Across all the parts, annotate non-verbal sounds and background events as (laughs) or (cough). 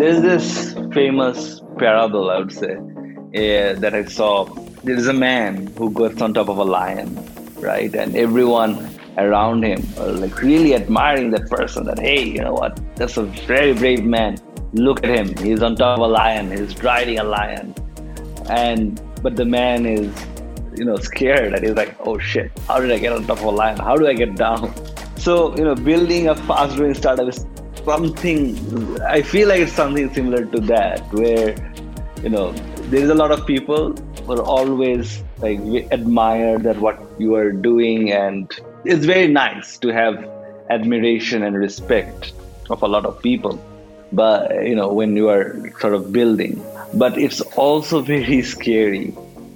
There's this famous parable, I would say, uh, that I saw. There is a man who goes on top of a lion, right? And everyone around him are like really admiring that person that, hey, you know what? That's a very brave man. Look at him. He's on top of a lion. He's riding a lion. And, but the man is, you know, scared and he's like, oh shit, how did I get on top of a lion? How do I get down? So, you know, building a fast growing startup is something, I feel like it's something similar to that, where, you know, there's a lot of people who are always like admire that what you are doing and it's very nice to have admiration and respect of a lot of people but you know when you are sort of building. But it's also (laughs) very scary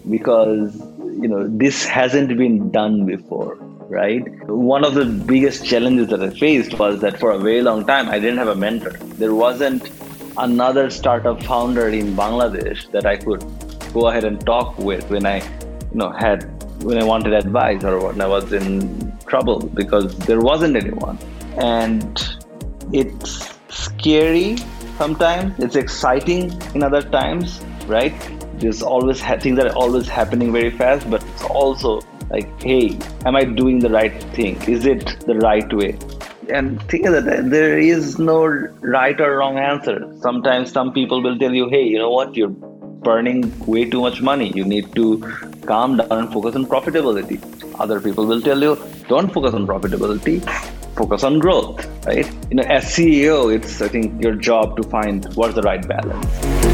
because you know this hasn't been done before right one of the biggest challenges that i faced was that for a very long time i didn't have a mentor there wasn't another startup founder in bangladesh that i could go ahead and talk with when i you know had when i wanted advice or when i was in trouble because there wasn't anyone. And it's scary sometimes, it's exciting in other times, right? There's always ha- things that are always happening very fast, but it's also like, hey, am I doing the right thing? Is it the right way? And think that there is no right or wrong answer. Sometimes some people will tell you, hey, you know what, you're burning way too much money. You need to calm down and focus on profitability. Other people will tell you, don't focus on profitability, focus on growth, right? You know, as CEO, it's I think your job to find what's the right balance.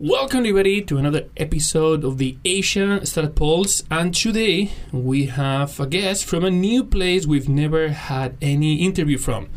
Welcome, everybody, to another episode of the Asia Startup Pulse. And today we have a guest from a new place we've never had any interview from.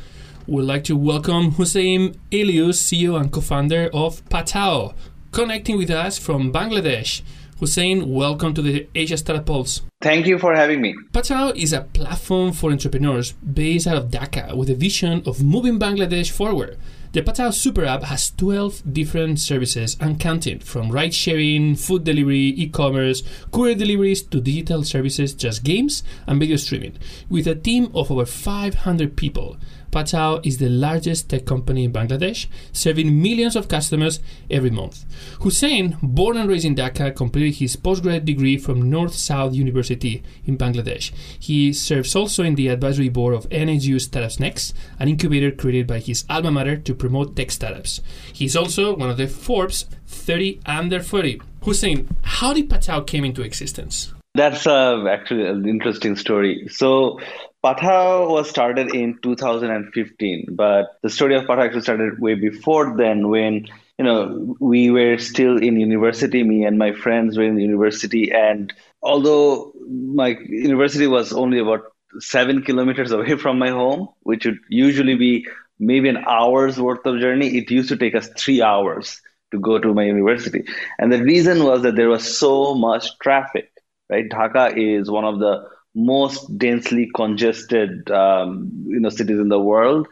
We'd like to welcome Hussain Elius, CEO and co founder of Pathao, connecting with us from Bangladesh. Hussain, welcome to the Asia Startup Pulse. Thank you for having me. Pathao is a platform for entrepreneurs based out of Dhaka with a vision of moving Bangladesh forward. The Pathao Super App has 12 different services and counting, from ride sharing, food delivery, e commerce, courier deliveries to digital services, just games and video streaming, with a team of over 500 people. Pathao is the largest tech company in Bangladesh, serving millions of customers every month. Hussain, born and raised in Dhaka, completed his postgraduate degree from North South University in Bangladesh. He serves also in the advisory board of NSU Startups Next, an incubator created by his alma mater to promote tech startups. He's also one of the Forbes 30 under 40. Hussain, how did Pathao came into existence? That's uh, actually an interesting story. So, Pathao was started in 2015, but the story of Pathao actually started way before then when you know we were still in university me and my friends were in university and although my university was only about seven kilometers (laughs) away from my home which would usually be maybe an hour's worth of journey it used to take us three hours to go to my university. And the reason was that there was so much traffic right? Dhaka is one of the most densely congested um, you know cities in the world.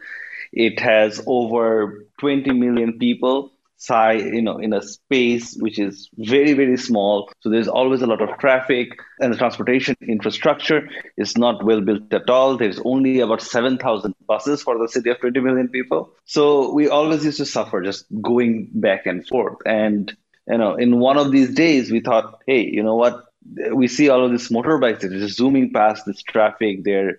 It has over 20 million people size you know in a space which is very very small. So there's always a lot of traffic and the transportation infrastructure is not well built at all. There's only about 7000 buses for the city of 20 million people. So we always used to suffer just going back and forth. And you know in one of these days we thought hey you know what we see all of these motorbikes that are just zooming past this traffic. They're,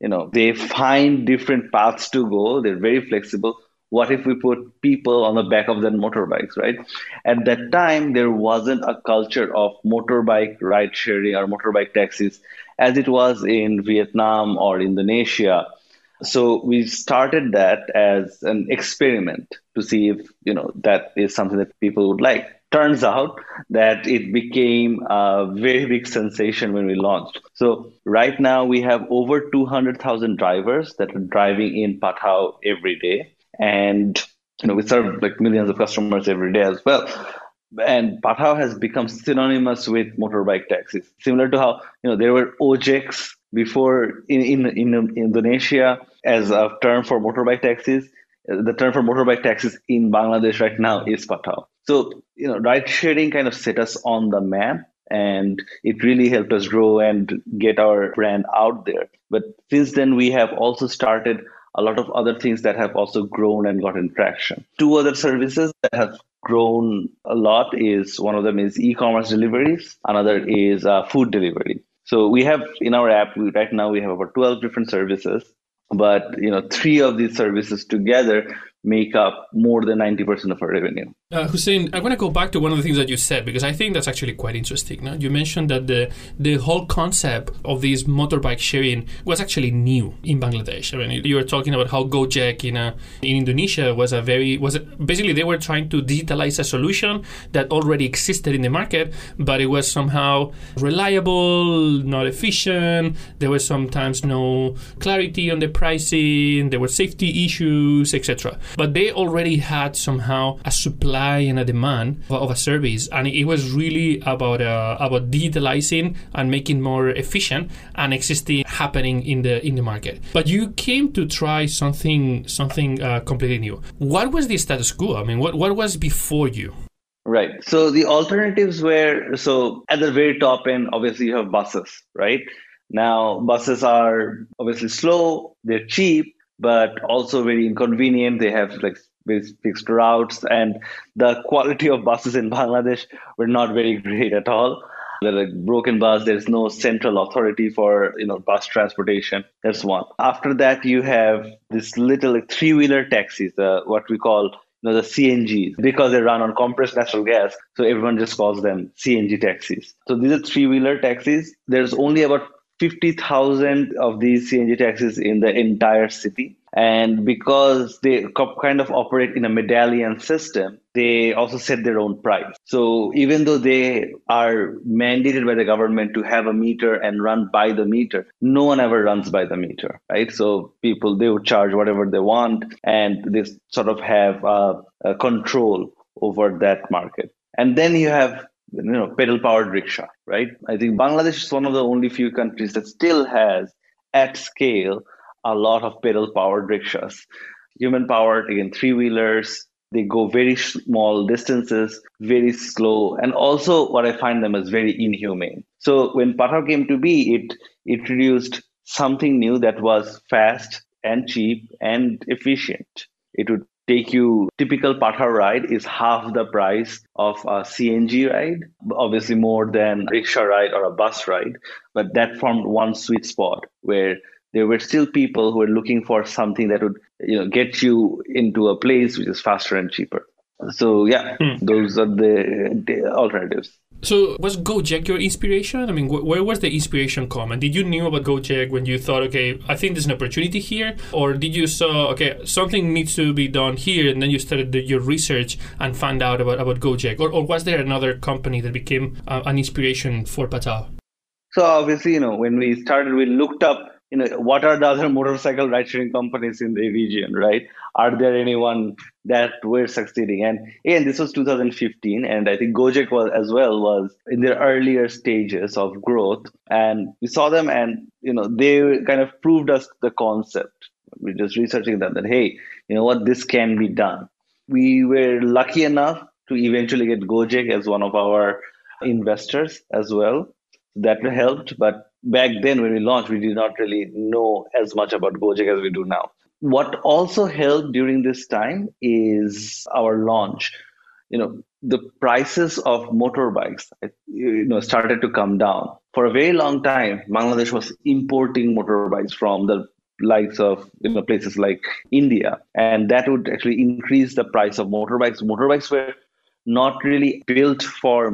you know, they find different paths to go. They're very flexible. What if we put people on the back of their motorbikes, right? At that time, there wasn't a culture of motorbike ride sharing or motorbike taxis as it was in Vietnam or Indonesia. So we started that as an experiment to see if, you know, that is something that people would like turns out that it became a very big sensation when we launched. So right now we have over 200,000 drivers that are driving in Patao every day. and you know we serve like millions of customers every day as well and Pathao has become synonymous with motorbike taxis similar to how you know there were ojeks before in, in, in indonesia as a term for motorbike taxis the term for motorbike taxis in bangladesh right now is Pathao so you know ride sharing kind of set us on the map and it really helped us grow and get our brand out there but since then we have also started a lot of other things that have also grown and gotten traction. Two other services that have grown a lot is one of them is e-commerce deliveries, another is uh, food delivery. So we have in our app we, right now we have about 12 different services, but you know three of these services together make up more than 90% of our revenue. Uh, Hussain, I want to go back to one of the things that you said because I think that's actually quite interesting. No? You mentioned that the the whole concept of this motorbike sharing was actually new in Bangladesh. I mean, you were talking about how Gojek in a, in Indonesia was a very was a, basically they were trying to digitalize a solution that already existed in the market, but it was somehow reliable, not efficient. There was sometimes no clarity on the pricing. There were safety issues, etc but they already had somehow a supply and a demand of a service, and it was really about uh, about digitalizing and making more efficient and existing happening in the in the market. But you came to try something something uh, completely new. What was the status quo? I mean, what what was before you? Right. So the alternatives were so at the very top end, obviously you have buses, right? Now buses are obviously slow, they're cheap, but also very inconvenient. They have like fixed routes, and the quality of buses in Bangladesh were not very great at all. They're like broken bus. There's no central authority for you know bus transportation. That's one. After that, you have this little like, three-wheeler taxis, uh, what we call you know, the CNGs because they run on compressed natural gas. So everyone just calls them CNG taxis. So these are three-wheeler taxis. There's only about 50,000 of these CNG taxis in the entire city. And because they kind of operate in a medallion system, they also set their own price. So even though they are mandated by the government to have a meter and run by the meter, no one ever runs by the meter, right? So people, they would charge whatever they want and they sort of have a control over that market. And then you have you know pedal powered rickshaw right? I think bangladesh is one of the only few countries that still has at scale a lot of pedal powered rickshaws. Human powered again three wheelers they go very small distances very slow and also what i find them is very inhumane. So when Pathao came to be it introduced something new that was fast and cheap and efficient. It would take you typical Pathao ride is half the price of a CNG ride, obviously more than rickshaw ride or a bus ride, but that formed one sweet spot where there were still people who were looking for something that would you know get you into a place which is faster and cheaper. So yeah, hmm. those are the, the alternatives. So was Gojek your inspiration? I mean, wh- where was the inspiration come? And did you knew about Gojek when you thought, okay, I think there's an opportunity here, or did you saw, okay, something needs to be done here, and then you started the, your research and found out about about Gojek, or, or was there another company that became uh, an inspiration for Pathao? So obviously, you know, when we started, we looked up you know what are the other motorcycle ride sharing companies in the region right? Are there anyone that were succeeding? And again this was 2015 and i think gojek was as well was in their earlier stages of growth. And we saw them and you know they kind of proved us the concept. We're just researching them that hey you know what? This can be done. We were lucky enough to eventually get gojek as one of our investors as well. That helped but back then when we launched, we did not really know as much about Gojek as we do now. What also helped during this time is our launch. You know, the prices of motorbikes, uh, you know, started to come down. For a very long time, Bangladesh was importing motorbikes from the likes of you know places like India, and that would actually increase the price of motorbikes. Motorbikes were not really built for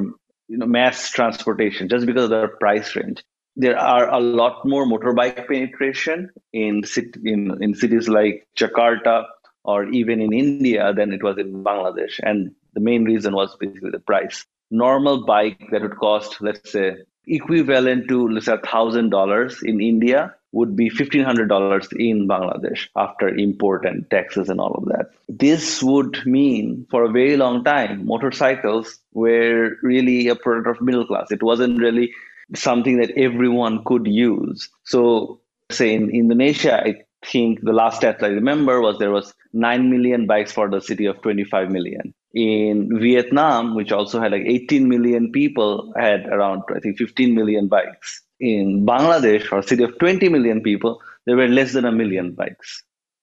you know mass transportation just because of their price range there are a lot more motorbike penetration in, in, in cities like Jakarta or even in India than it was in Bangladesh. And the main reason was basically the price. Normal bike that would cost, let's say, equivalent to let's say thousand dollars in India would be $1,500 in Bangladesh after import and taxes and all of that. This would mean for a very long time, motorcycles were really a product of middle class. It wasn't really something that everyone could use. So, say in Indonesia, I think the last stat I remember was there was 9 million bikes for the city of 25 million. In Vietnam, which also had like 18 million people, had around, I think, 15 million bikes in Bangladesh, or a city of 20 million people, there were less than a million bikes,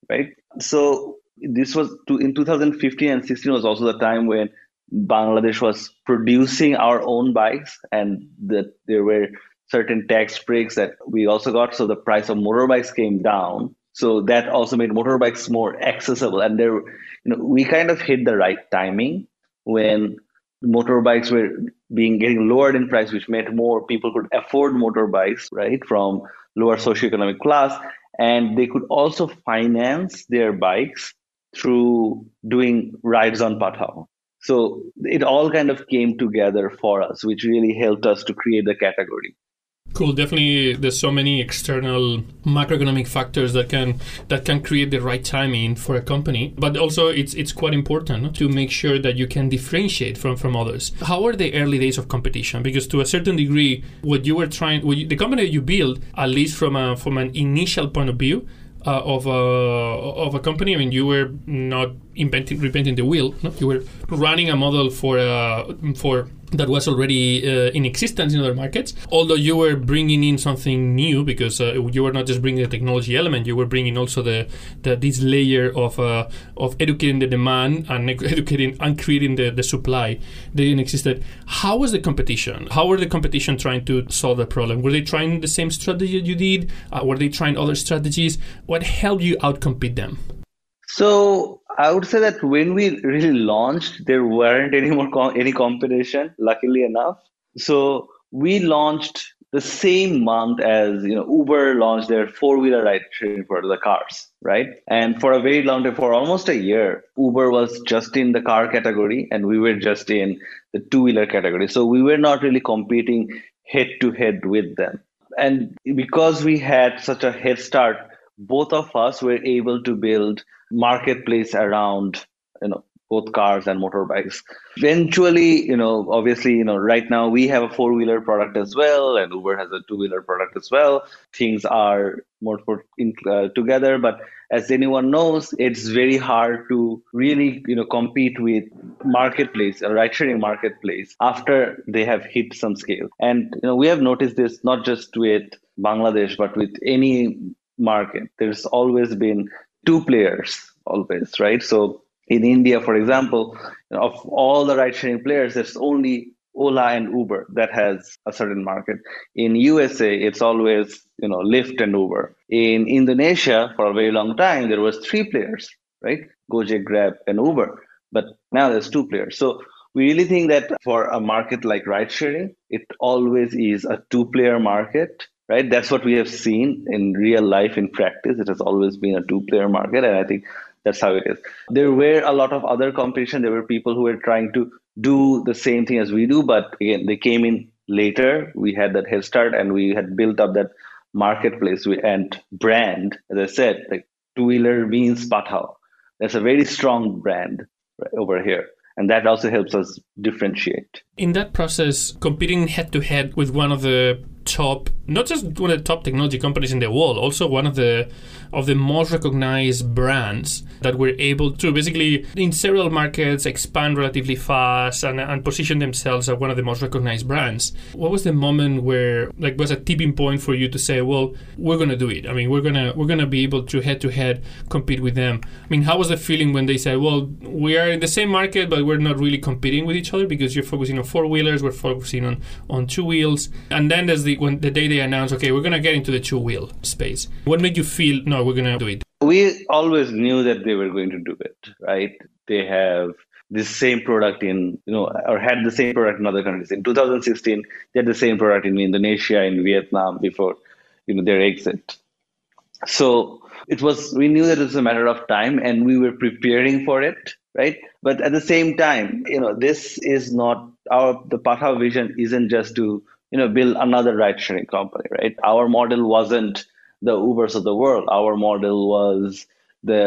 right? So this was to, in 2015 and 16 was also the time when Bangladesh was producing our own bikes, and that there were certain tax breaks that we also got. So the price of motorbikes came down. So that also made motorbikes more accessible. And there, you know, we kind of hit the right timing when motorbikes were being getting lowered in price, which meant more people could afford motorbikes, right, from lower socioeconomic class, and they could also finance their bikes through doing rides on Pathao. So it all kind of came together for us, which really helped us to create the category. Cool. Definitely, there's so many external macroeconomic factors that can that can create the right timing for a company. But also, it's it's quite important to make sure that you can differentiate from from others. How are the early days of competition? Because to a certain degree, what you were trying, what you, the company you build, at least from a from an initial point of view, uh, of a of a company. I mean, you were not inventing reinventing the wheel. No? You were running a model for uh, for that was already uh, in existence in other markets. Although you were bringing in something new because uh, you were not just bringing the technology element, you were bringing also the, the this layer of uh, of educating the demand and (laughs) educating and creating the, the supply that didn't existed. How was the competition? How were the competition trying to solve the problem? Were they trying the same strategy you did? Uh, were they trying other strategies? What helped you outcompete them? So I would say that when we really launched, there weren't any more any competition. Luckily enough, so we launched the same month as you know Uber launched their four wheeler ride sharing for the cars, right? And for a very long time, for almost a year, Uber was just in the car category, and we were just in the two wheeler category. So we were not really competing head to head with them. And because we had such a head start, both of us were able to build marketplace around you know both cars and motorbikes. Eventually you know obviously you know right now we have a four wheeler product as well and uber has a two wheeler product as well. Things are more in, uh, together but as anyone knows it's very hard to really you know compete with marketplace a ride sharing marketplace after they have hit some scale. And you know we have noticed this not just with bangladesh but with any market there's always been two players always, right? So in India, for example, of all the ride sharing players, there's only Ola and Uber that has a certain market. In USA, it's always you know Lyft and Uber. In Indonesia, for a very long time, there was three players, right? Gojek, Grab, and Uber. But now there's two players. So we really think that for a market like ride sharing, it always is a two-player market right? That's what we have seen in real life, in practice. It has always been a two player market, and I think that's how it is. There were a lot of other competition. There were people who were trying to do the same thing as we do, but again, they came in later. We had that head start, and we had built up that marketplace we and brand. As I said, like two wheeler means Pathao. That's a very strong brand right, over here and that also helps us differentiate. In that process, competing head to head with one of the top, not just one of the top technology companies in the world, also one of the of the most recognized brands that were able to basically in several markets expand relatively fast and, and position themselves as one of the most recognized brands. What was the moment where like was a tipping point for you to say, well, we're gonna do it. I mean, we're gonna we're gonna be able to head to head compete with them. I mean, how was the feeling when they said, well, we are in the same market, but we're not really competing with each other because you're focusing on four wheelers, we're focusing on on two wheels, and then there's the when the day they announced, okay, we're gonna get into the two wheel space. What made you feel no, we're gonna do it? We always knew that they were going to do it, right? They have this same product in you know or had the same product in other countries. In 2016, they had the same product in Indonesia, in Vietnam before you know their exit. So it was we knew that it was a matter of time and we were preparing for it right but at the same time you know this is not our the Pathao vision isn't just to you know build another ride sharing company right our model wasn't the ubers of the world our model was the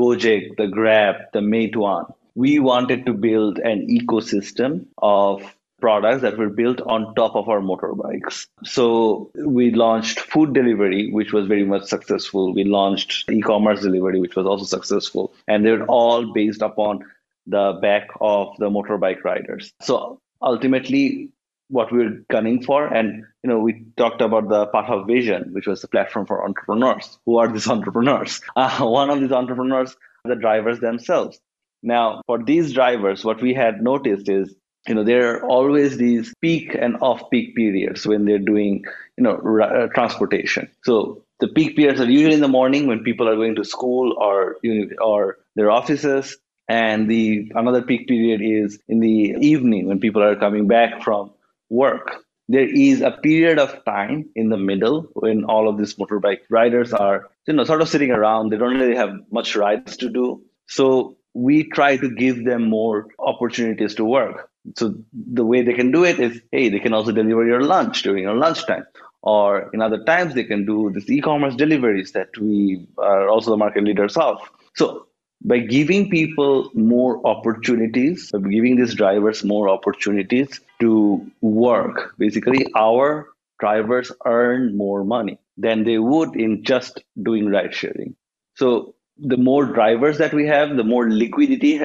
gojek the grab the meituan we wanted to build an ecosystem of products that were built on top of our motorbikes. So we launched food delivery, which was very much successful. We launched e-commerce delivery, which was also successful. And they're all based upon the back of the motorbike riders. So ultimately, what we're gunning for, and you know, we talked about the Pathao Vision, which was the platform for entrepreneurs. Who are these (laughs) entrepreneurs? Uh, one of these entrepreneurs are the drivers themselves. Now, for these drivers, what we had noticed is you know there are always these peak and off peak periods when they're doing you know r- uh, transportation so the peak periods are usually in the morning when people are going to school or or their offices and the another peak period is in the evening when people are coming back from work there is a period of time in the middle when all of these motorbike riders are you know sort of sitting around they don't really have much rides to do so we try to give them more opportunities to work so the way they can do it is, hey, they can also deliver your lunch during your lunchtime. Or in other times, they can do this e-commerce deliveries that we are also the market leaders of. So by giving people more opportunities, by giving these drivers more opportunities to work, basically our drivers earn more money than they would in just doing ride sharing. So the more drivers that we have, the more liquidity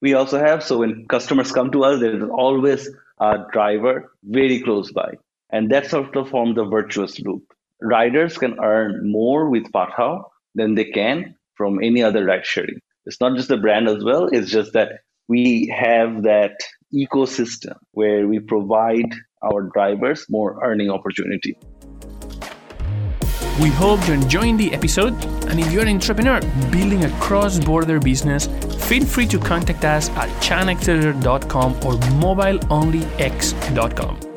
we also have. So when customers come to us, there is always a driver very close by. And that sort of forms the virtuous loop. Riders can earn more with Pathao than they can from any other ride sharing. It's not just the brand as well, it's just that we have that ecosystem where we provide our drivers more earning opportunity. We hope you're enjoying the episode. And if you're an entrepreneur building a cross border business, feel free to contact us at chinaaccelerator.com or mobileonlyx.com.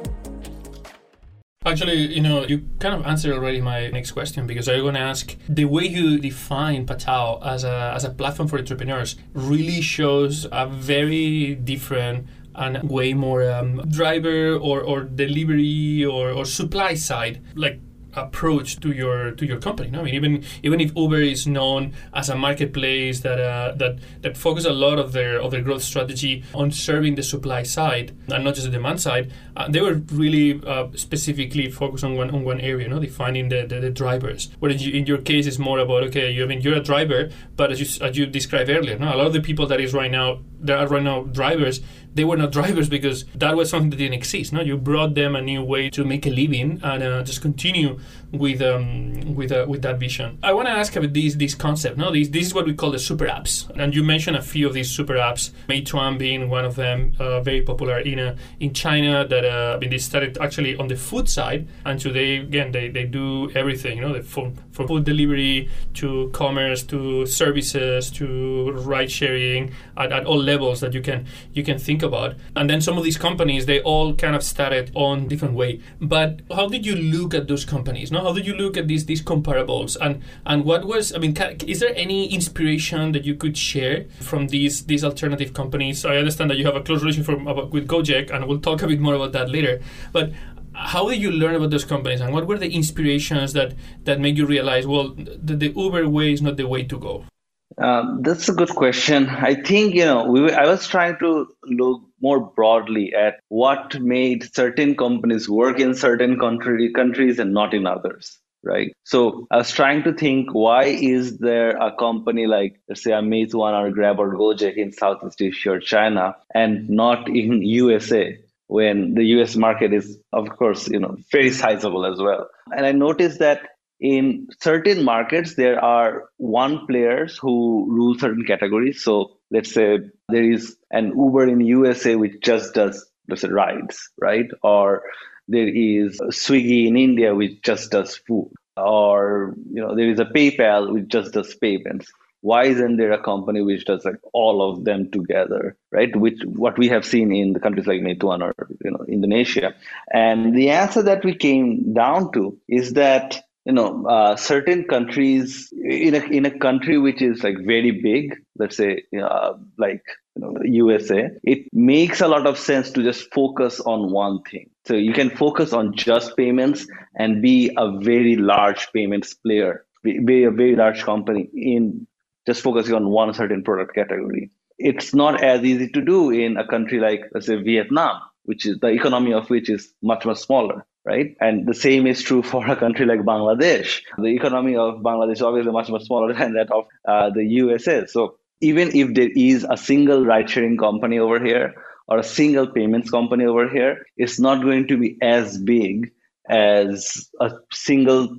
Actually, you know, you kind of answered already my next question because I was going to ask the way you define Pathao as a, as a platform for entrepreneurs really shows a very different and way more um, driver or, or delivery or, or supply side. Like approach to your to your company. No? I mean, even even if Uber is known as a marketplace that uh, that that focus a lot of their of their growth strategy on serving the supply side and not just the demand side, uh, they were really uh, specifically focused on one on one area, no, defining the, the, the drivers. Whereas you, in your case, it's more about okay, you I mean you're a driver, but as you as you described earlier, no, a lot of the people that is right now there are right now drivers they were not drivers because that was something that didn't exist. No, you brought them a new way to make a living and uh, just continue with um, with uh, with that vision. I want to ask about this this concept. No, this this is what we call the super apps, and you mentioned a few of these super apps. Meituan being one of them, uh, very popular in uh, in China. That uh, I mean, they started actually on the food side, and today again they, they do everything. You know, from from food delivery to commerce to services to ride sharing at, at all levels that you can you can think about. And then some of these companies, they all kind of started on different way. But how did you look at those companies? No, how did you look at these these comparables? And and what was? I mean, can, is there any inspiration that you could share from these these alternative companies? I understand that you have a close relationship from, about, with Gojek, and we'll talk a bit more about that later. But how did you learn about those companies and what were the inspirations that that made you realize well the, the uber way is not the way to go um, that's a good question. I think you know we, I was trying to look more broadly at what made certain companies work in certain country, countries and not in others. Right. So I was trying to think why is there a company like let's say a Meituan or Grab or Gojek in Southeast Asia or China and not in USA when the US market is of course you know very sizable as well. And I noticed that in certain markets there are one players who rule certain categories so let's say there is an uber in usa which just does let's say rides right? Or there is swiggy in india which just does food. Or you know there is a paypal which just does payments. Why isn't there a company which does like all of them together right? Which what we have seen in the countries like meituan or you know indonesia. And the answer that we came down to is that you know uh, certain countries in a in a country which is like very big let's say uh, like you know, USA it makes a lot of sense to just focus on one thing So you can focus on just payments and be a very large payments player, be a very large company in just focusing on one certain product category. It's not as easy to do in a country like, let's say, Vietnam, which is the economy of which is much, much smaller, right? And the same is true for a country like Bangladesh. The economy of Bangladesh is obviously much, much smaller (laughs) than that of uh, the USA. So even if there is a single ride sharing company over here or a single payments company over here, it's not going to be as big as a single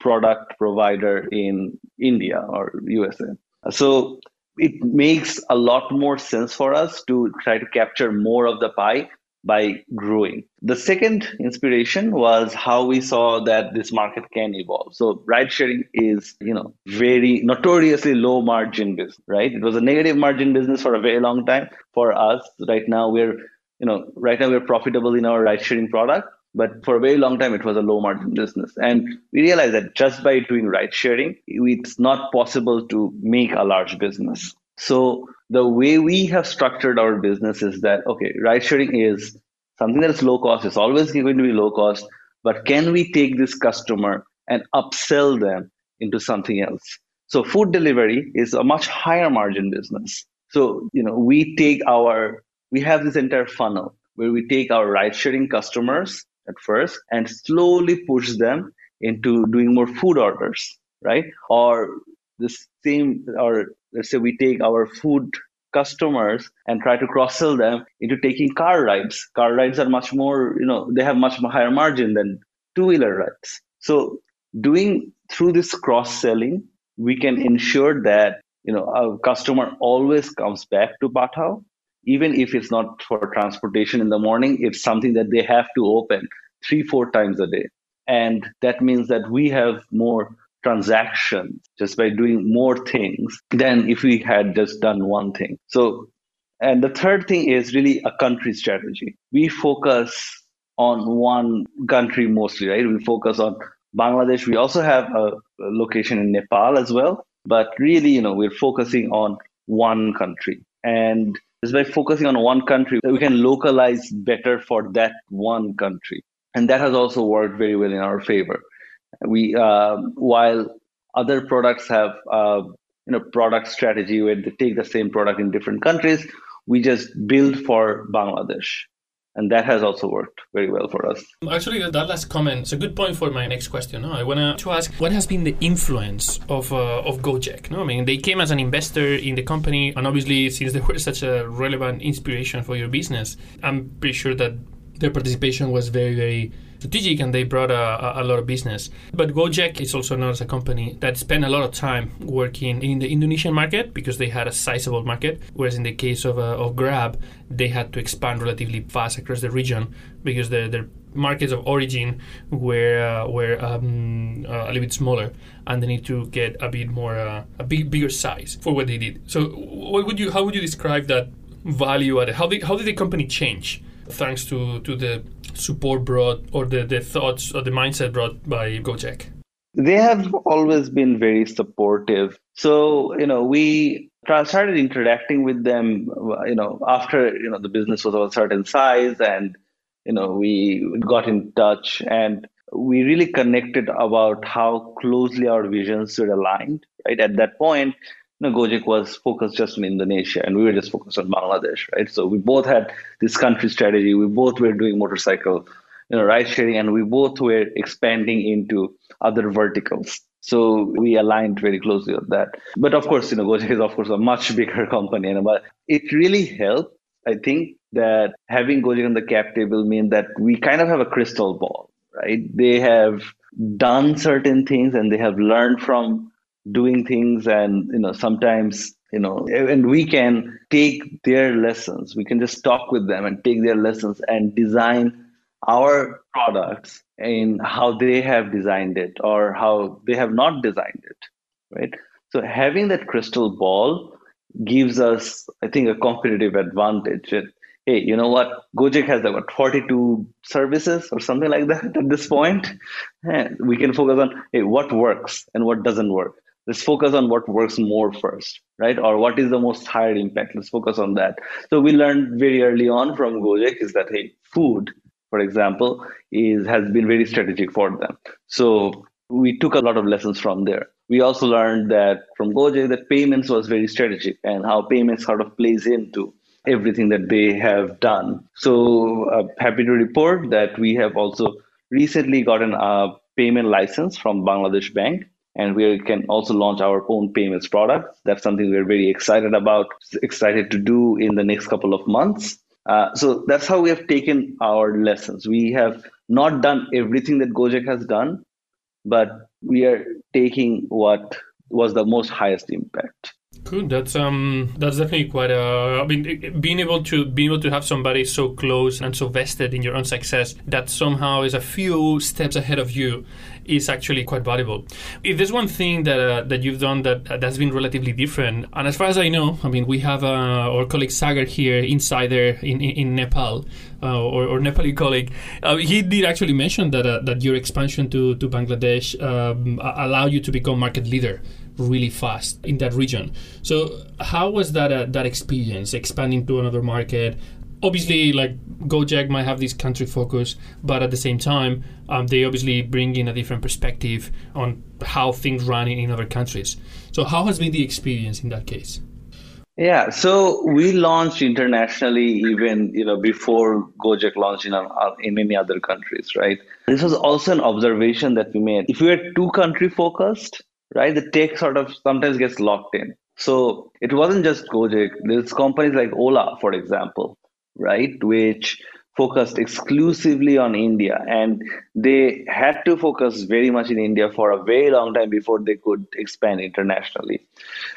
product provider in India or USA. So it makes a lot more sense for us to try to capture more of the pie by growing. The second inspiration was how we saw that this market can evolve. So ride sharing is, you know, very notoriously low margin business, right? It was a negative margin business for a very long time. For us, right now we're, you know, right now we're profitable in our ride sharing product, but for a very long time it was a low margin business. And we realized that just by doing ride sharing, it's not possible to make a large business. So the way we have structured our business is that okay, ride sharing is something that is low cost. It's always going to be low cost, but can we take this customer and upsell them into something else? So food delivery is a much higher margin business. So you know we take our we have this entire funnel where we take our ride sharing customers at first and slowly push them into doing more food orders, right? Or the same or let's say we take our food customers and try to cross sell them into taking car rides. Car rides are much more, you know, they have much higher margin than two wheeler rides. So doing through this cross selling, we can ensure that, you know, our customer always comes back to Pathao, even if it's not for transportation in the morning, it's something that they have to open three, four times a day. And that means that we have more transactions just by doing more things than if we had just done one thing. So, and the third thing is really a country strategy. We focus on one country mostly, right? We focus on Bangladesh. We also have a, location in Nepal as well, but really, you know, we're focusing on one country. And it's by focusing on one country we can localize better for that one country. And that has also worked very well in our favor we uh, while other products have uh, you know product strategy where they take the same product in different countries we just build for bangladesh and that has also worked very well for us. Actually, that last comment is a good point for my next question. No? I want to ask, what has been the influence of uh, of Gojek? No, I mean, they came as an investor in the company, and obviously, since they were (laughs) such a relevant inspiration for your business, I'm pretty sure that their participation was very, very strategic and they brought a, a, lot of business. But Gojek is also known as a company that spent a lot of time working in the Indonesian market because they had a sizable market, whereas in the case of, uh, of Grab, they had to expand relatively fast across the region because the, their markets of origin were uh, were um, uh, a little bit smaller, and they need to get a bit more uh, a big bigger size for what they did. So, what would you how would you describe that value added? How did how did the company change thanks to to the support brought or the, the thoughts or the mindset brought by Gojek? They have always been very supportive. So, you know, we started interacting with them, you know, after, you know, the business was of a certain size and, you know, we got in touch and we really connected about how closely our visions were aligned, right? At that point, you know, Gojek was focused just on Indonesia and we were just focused on Bangladesh, right? So we both had this country strategy. We both were doing motorcycle, you know, ride sharing, and we both were expanding into other verticals. So we aligned very closely on that. But of course, you know, Gojek is of course a much bigger (laughs) company, and but it really helped. I think that having Gojek on the cap table means that we kind of have a crystal ball, right? They have done certain things and they have learned from doing things and you know sometimes you know and we can take their lessons. We can just talk with them and take their lessons and design our products in how they have designed it or how they have not designed it right? So having that crystal ball gives us i think a competitive advantage. That hey you know what? Gojek has about 42 services or something like that (laughs) at this point? And (laughs) we can focus on hey what works and what doesn't work let's focus on what works more first right or what is the most higher impact let's focus on that so we learned very early on from gojek is that hey food for example, is has been very strategic for them. So we took a lot of lessons from there. We also learned that from Gojek that payments was very strategic and how payments sort of plays into everything that they have done. So uh, happy to report that we have also recently gotten a payment license from Bangladesh Bank and we can also launch our own payments product. That's something we're very excited about, excited to do in the next couple of months. Uh, so that's how we have taken our lessons. We have not done everything that Gojek has done, but we are taking what was the most highest impact. Good. That's um. That's definitely quite a. I mean, being able to being able to have somebody so close and so vested in your own success that somehow is a few steps ahead of you is actually quite valuable. If there's one thing that uh, that you've done that uh, that's been relatively different, and as far as I know, I mean, we have uh, our colleague Sagar here, insider in in, in Nepal, uh, or, or, Nepali colleague. Uh, he did actually mention that uh, that your expansion to to Bangladesh um, allowed you to become market leader really fast in that region. So how was that that experience expanding to another market? obviously like Gojek might have this country focus, but at the same time, um, they obviously bring in a different perspective on how things run in, in other countries. So, how has been the experience in that case? Yeah, so we launched internationally even you know before Gojek launched in uh, in many other countries, right? This was also an observation that we made. If we are too country focused, right, the tech sort of sometimes gets locked in. So it wasn't just Gojek. There's companies like Ola, for example, right, which focused exclusively on India. And they had to focus very much in India for a very long time before they could expand internationally.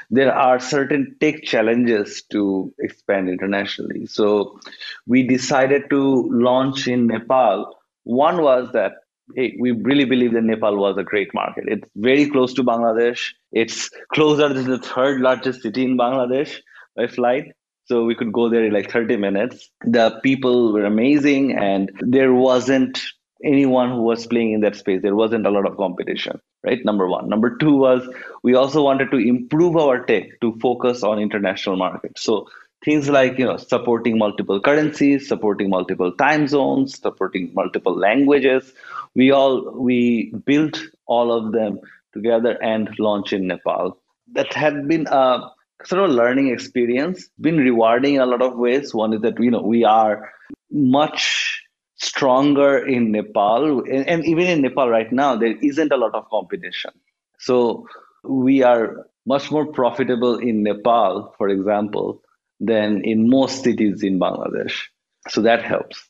There are certain tech challenges to expand internationally. So we decided to launch in Nepal. One was that hey, we really believe that Nepal was a great market. It's very close to Bangladesh. It's closer to the third largest city in Bangladesh by flight. So we could go there in like 30 minutes. The people were amazing, and there wasn't anyone who was playing in that space. There wasn't a lot of competition, right? Number one. Number two was we also wanted to improve our tech to focus on international markets. So things like you know supporting multiple currencies, supporting multiple time zones, supporting multiple languages. We all we built all of them together and launched in Nepal. That had been a sort of learning experience been rewarding in a lot of ways one is that you know we are much stronger in nepal and, and even in nepal right now there isn't a lot of competition so we are much more profitable in nepal for example than in most cities in bangladesh so that helps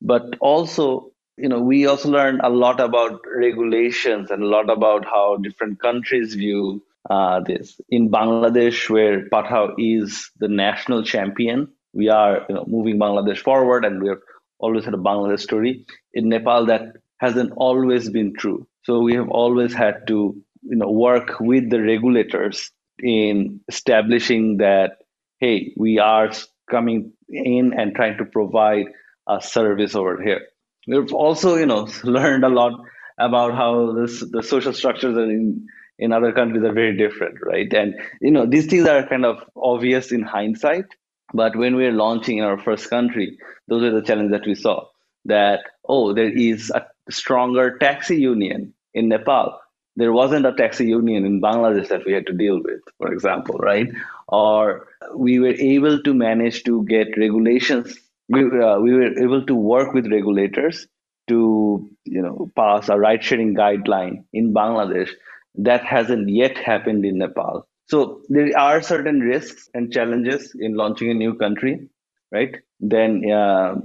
but also you know we also learned a lot about regulations and a lot about how different countries view uh, this. In Bangladesh, where Pathao is the national champion, we are you know, moving Bangladesh forward and we have always had a Bangladesh story. In Nepal, that hasn't always been true. So we have always had to you know, work with the regulators in establishing that, hey, we are coming in and trying to provide a service over here. We've also, you know, (laughs) learned a lot about how this, the social structures are in in other countries are very different, right? And you know, these things are kind of obvious in hindsight, but when we were launching in our first country, those are the challenges that we saw. That oh, there is a stronger taxi union in Nepal. There wasn't a taxi union in Bangladesh that we had to deal with, for example, right? Or we were able to manage to get regulations. We, uh, we were able to work with regulators to you know pass a ride sharing guideline in Bangladesh that hasn't yet happened in Nepal. So there are certain risks and challenges in launching a new country, right? Then, uh,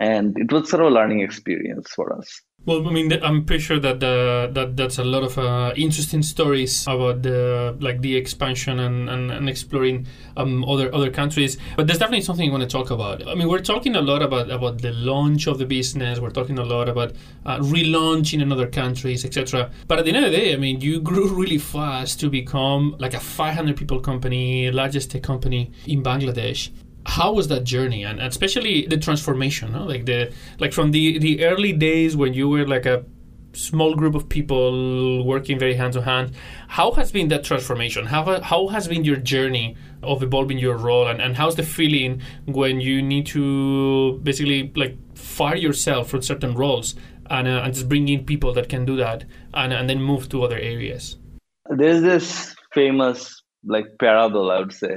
and it was sort of a learning experience for us. Well, I mean, I'm pretty sure that uh, that that's a lot of uh, interesting stories about the like the expansion and, and, and exploring um, other other countries. But there's definitely something you want to talk about. I mean, we're talking a lot about about the launch of the business. We're talking a lot about uh, relaunch in other countries, etc. But at the end of the day, I mean, you (laughs) grew really fast to become like a 500 people company, largest tech company in Bangladesh how was that journey and especially the transformation like the like from the the early days when you were like a small group of people working very hand to hand. How has been that transformation? How, how has been your journey of evolving your role, and, and how's the feeling when you need to basically like fire yourself from certain roles and, uh, and just bring in people that can do that and, and then move to other areas? There's this famous like parable, I would say,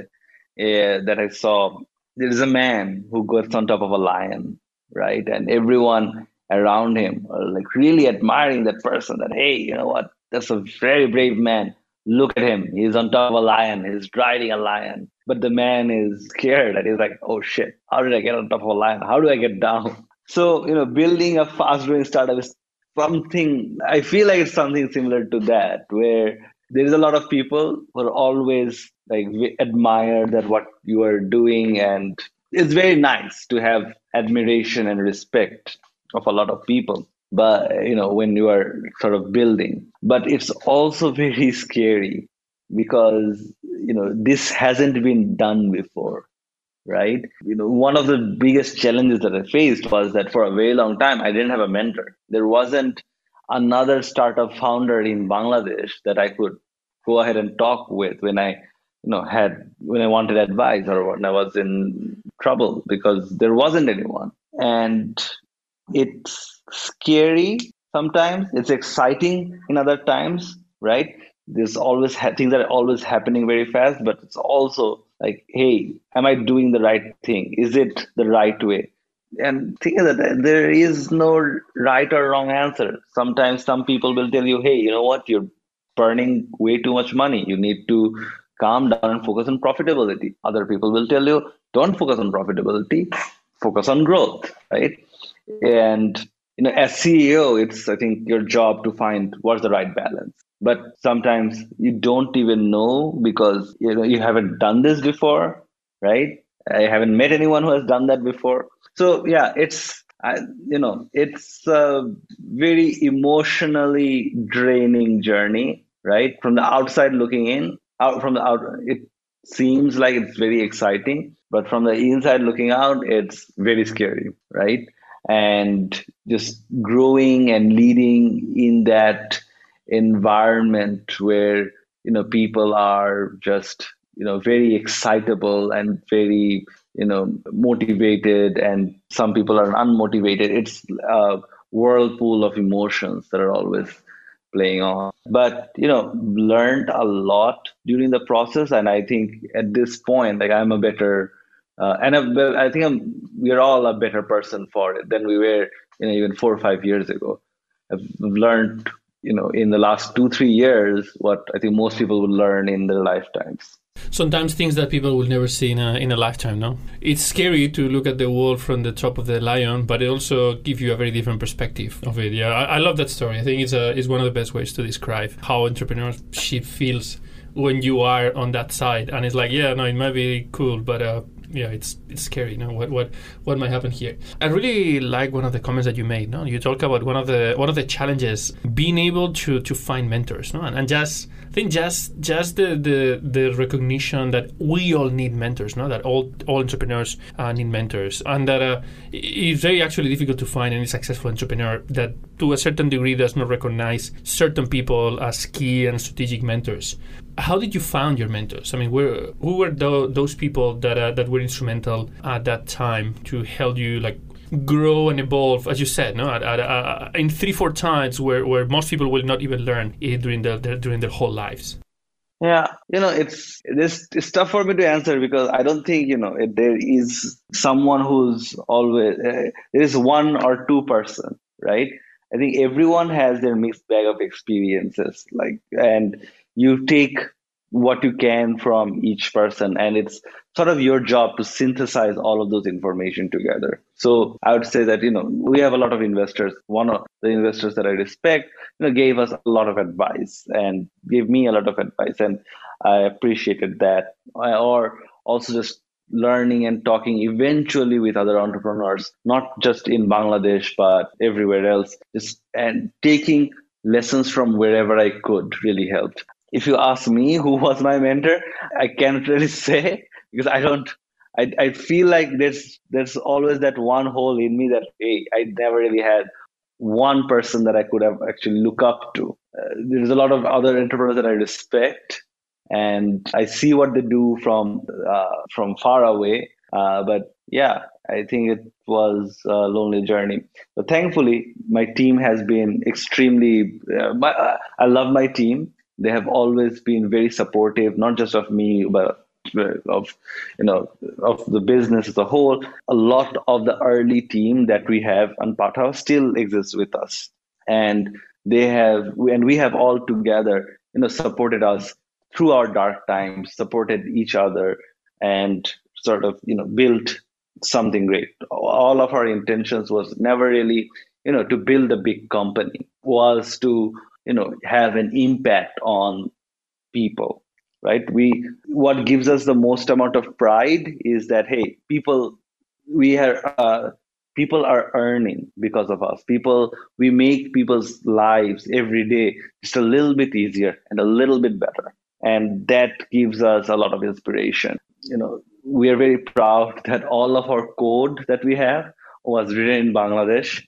uh, that I saw. There is a man who goes on top of a lion, right? And everyone around him are like really admiring that person that, hey, you know what? That's a very brave man. Look at him. He's on top of a lion. He's riding a lion. But the man is scared and he's like, oh shit, how did I get on top of a lion? How do I get down? (laughs) So, you know, building a fast growing startup is something, I feel like it's something similar to that, where there is a lot of people who are always like admire that what you are doing and it's very nice to have admiration and respect of a lot of people but you know when you are sort of building. But it's also (laughs) very scary because you know this hasn't been done before right? You know one of the biggest challenges that i faced was that for a very long time i didn't have a mentor. There wasn't another startup founder in bangladesh that i could go ahead and talk with when i you know had when i wanted advice or when i was in trouble because there wasn't anyone. And it's scary sometimes. It's exciting in other times right? There's always ha- things that are always happening very fast but it's also like hey am i doing the right thing? Is it the right way and think that there is no right or wrong answer sometimes some people will tell you hey you know what you're burning way too much money you need to calm down and focus on profitability other people will tell you don't focus on profitability focus on growth right and you know, as CEO, it's I think your job to find what's the right balance. But sometimes you don't even know because you know you haven't done this before, right? I haven't met anyone who has done that before. So yeah, it's I, you know it's a very emotionally draining journey, right? From the outside looking in, out from the out, it seems like it's very exciting, but from the inside looking out, it's very scary, right? and just growing and leading in that environment where you know people are just you know very excitable and very you know motivated and some people are unmotivated it's a whirlpool of emotions that are always playing on but you know learned a lot during the process and i think at this point like i'm a better uh, and I, think I'm, we're all a better person for it than we were you know even four or five years ago. I've learned you know in the last two three years what I think most people will learn in their lifetimes. Sometimes things that people will never see in a, in a lifetime. No, it's scary to look at the world from the top of the lion, but it also gives you a very different perspective of it. Yeah, I, I love that story. I think it's a it's one of the best ways to describe how entrepreneurship feels when you are on that side and it's like yeah no it might be cool but uh, yeah, it's it's scary. You know what what what might happen here. I really like one of the comments that you made. No, you talk about one of the one of the challenges being able to to find mentors. No, and, and just I think just just the, the the recognition that we all need mentors. No, that all all entrepreneurs uh, need mentors, and that uh, it's very actually difficult to find any successful entrepreneur that to a certain degree does not recognize certain people as key and strategic mentors how did you find your mentors? I mean, where, who were the, those people that uh, that were instrumental at that time to help you like grow and evolve, as you said, no, at, at, uh, in three four times where, where most people will not even learn during their, during their whole lives. Yeah, you know, it's this it's tough for me to answer because I don't think you know there is someone who's always uh, there is one or two person, right? I think everyone has their mixed bag of experiences, like and you take what you can from each person and it's sort of your job to synthesize all of those information together. So i would say that you know we have a lot of investors. One of the investors that i respect you know gave us a lot of advice and gave me a lot of advice and i appreciated that. Or also just learning and talking eventually with other entrepreneurs not just in bangladesh but everywhere else. Just and taking lessons from wherever i could really helped if you ask me who was my mentor, I can't really (laughs) say because I don't. I, I feel like there's there's always that one hole in me that hey I never really had one person that I could have actually look up to. Uh, there's a lot of other entrepreneurs that I respect, and I see what they do from uh, from far away. Uh, but yeah, I think it was a lonely journey. But thankfully, my team has been extremely. Uh, my, uh, I love my team. They have always been very supportive, not just of me, but uh, of you know of the business as a whole. A lot of the early team that we have on Pathao still exists with us. And they have and we have all together you know supported us through our dark times supported each other and sort of you know built something great. All of our intentions was never really you know to build a big company was to you know have an impact on people right? We what gives us the most amount of pride is that hey people we are uh, people are earning because of us. People we make people's lives every day just a little bit easier and a little bit better. And that gives us a lot of inspiration. You know we are very proud that all of our code that we have was written in bangladesh.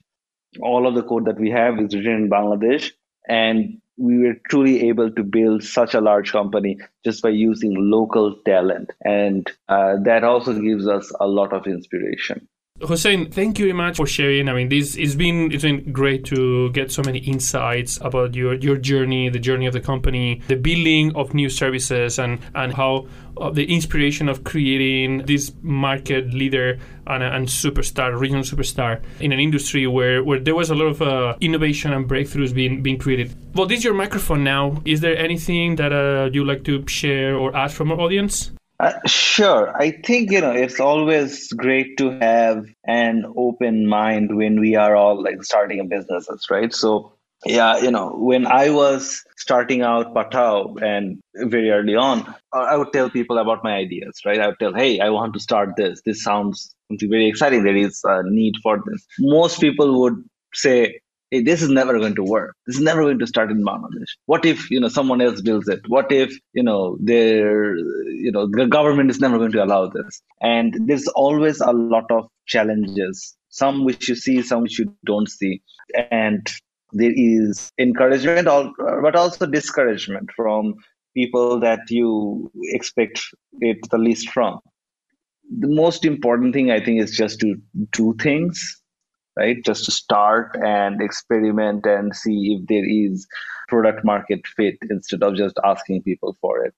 All of the code that we have is written in bangladesh and we were truly able to build such a large company just by using local talent. And uh, that also gives us a lot of inspiration. Hussain, thank you very much for sharing. I mean, this it's been it's been great to get so many insights about your your journey, the journey of the company, the building of new services, and and how uh, the inspiration of creating this market leader and, and superstar, regional superstar in an industry where, where there was a lot of uh, innovation and breakthroughs being being created. Well, this is your microphone now. Is there anything that uh, you'd like to share or ask from our audience? Uh, sure. I think, you know, it's always great to have an open mind when we are all like starting a businesses, right? So, yeah, you know, when I was starting out Pathao and very early on, I would tell people about my ideas, right? I would tell, hey, I want to start this. This sounds very exciting. There is a need for this. Most people would say, hey, this is never going to work. This is never going to start in Bangladesh. What if you know someone else builds it? What if you know there you know the government is never going to allow this? And there's always a lot of challenges. Some which you see, some which you don't see, and there is encouragement, but also discouragement from people that you expect it the least from. The most important thing, I think, is just to do things right? Just to start and experiment and see if there is product market fit instead of just asking people for it.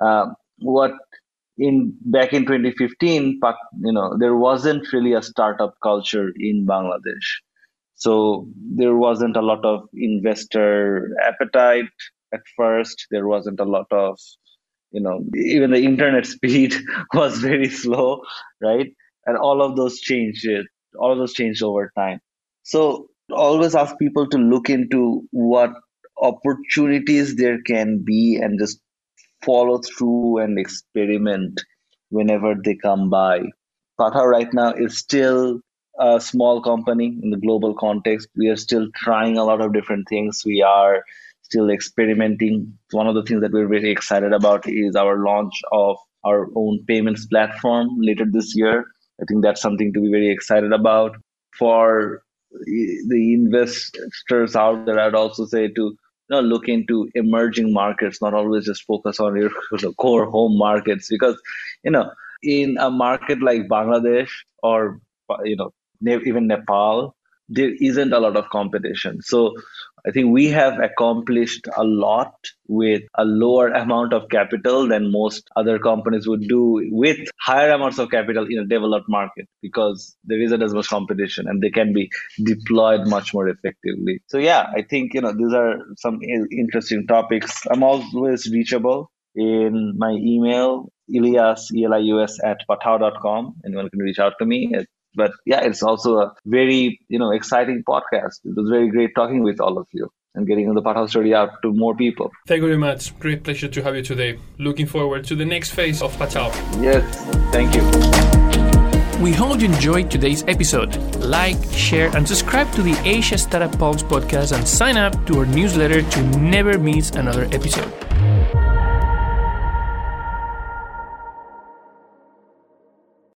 Um, what in back in 2015, you know, there wasn't really a startup culture in Bangladesh. So there wasn't a lot of investor appetite at first. There wasn't a lot of, you know, even the internet (laughs) speed (laughs) was very slow, right? And all of those changed all of those changed over time. So always ask people to look into what opportunities there can be and just follow through and experiment whenever they come by. Pathao right now is still a small company in the global context. We are still trying a lot of different things. We are still experimenting. One of the things that we're very excited about is our launch of our own payments platform later this year. I think that's something to be very excited about. For the investors out there, I'd also say to you know, look into emerging markets, not always just focus on your (laughs) core home markets. Because, you know, in a market like Bangladesh or, you know, even Nepal, there isn't a lot of competition. So I think we have accomplished a lot with a lower amount of capital than most other companies would do with higher amounts of capital in a developed market because there isn't as much competition and they can be deployed much more effectively. So yeah, I think you know these are some interesting topics. I'm always reachable in my email Elius, E-L-I-U-S at pathao.com. Anyone can reach out to me. But yeah, it's also a very, you know, exciting podcast. It was very great talking with all of you and getting the Pathao story out to more people. Thank you very much. Great pleasure to have you today. Looking forward to the next phase of Pathao. Yes, thank you. We hope you enjoyed today's episode. Like, share, and subscribe to the Asia Startup Pulse podcast and sign up to our newsletter to never miss another episode.